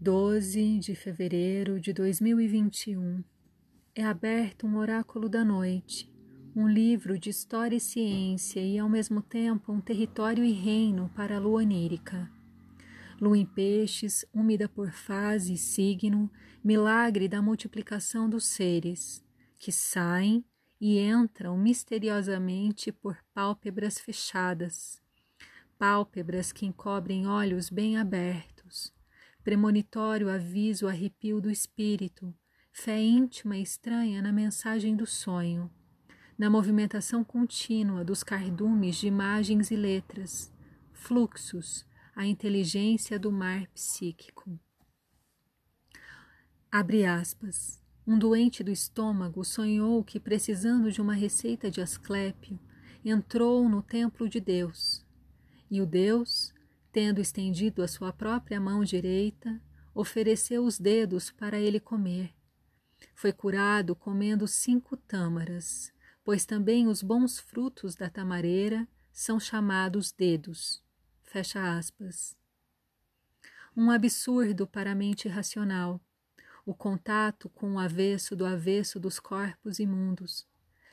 12 de fevereiro de 2021 é aberto um oráculo da noite, um livro de história e ciência e ao mesmo tempo um território e reino para a lua onírica. Lua em peixes, úmida por fase e signo, milagre da multiplicação dos seres, que saem e entram misteriosamente por pálpebras fechadas, pálpebras que encobrem olhos bem abertos premonitório aviso arrepio do espírito, fé íntima e estranha na mensagem do sonho, na movimentação contínua dos cardumes de imagens e letras, fluxos, a inteligência do mar psíquico. Abre aspas. Um doente do estômago sonhou que, precisando de uma receita de Asclépio, entrou no templo de Deus. E o Deus, tendo estendido a sua própria mão direita, ofereceu os dedos para ele comer. Foi curado comendo cinco tâmaras, pois também os bons frutos da tamareira são chamados dedos. Fecha aspas. Um absurdo para a mente racional, o contato com o avesso do avesso dos corpos imundos,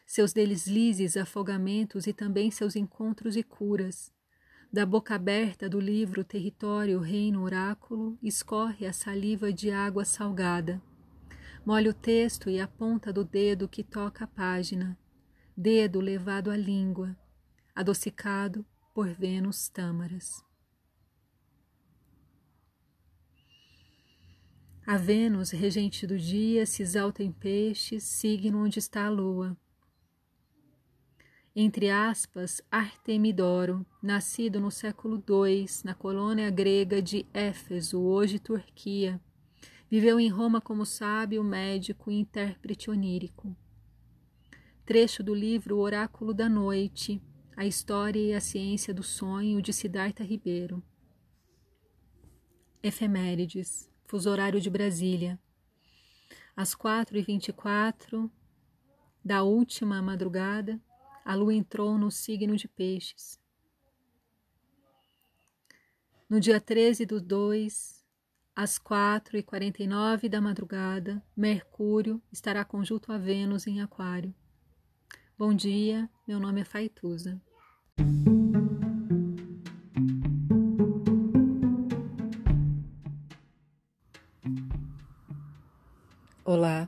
seus deslizes, afogamentos e também seus encontros e curas, da boca aberta do livro Território, Reino, Oráculo, escorre a saliva de água salgada. Molha o texto e a ponta do dedo que toca a página, dedo levado à língua, adocicado por Vênus tâmaras. A Vênus, regente do dia, se exalta em peixes, signo onde está a lua entre aspas, Artemidoro, nascido no século II na colônia grega de Éfeso, hoje Turquia. Viveu em Roma como sábio, médico e intérprete onírico. Trecho do livro Oráculo da Noite, a História e a Ciência do Sonho, de Siddhartha Ribeiro. Efemérides, fuso horário de Brasília. Às quatro e vinte e quatro da última madrugada, a lua entrou no signo de Peixes. No dia 13 do 2, às 4 e 49 da madrugada, Mercúrio estará conjunto a Vênus em Aquário. Bom dia, meu nome é Faituza. Olá,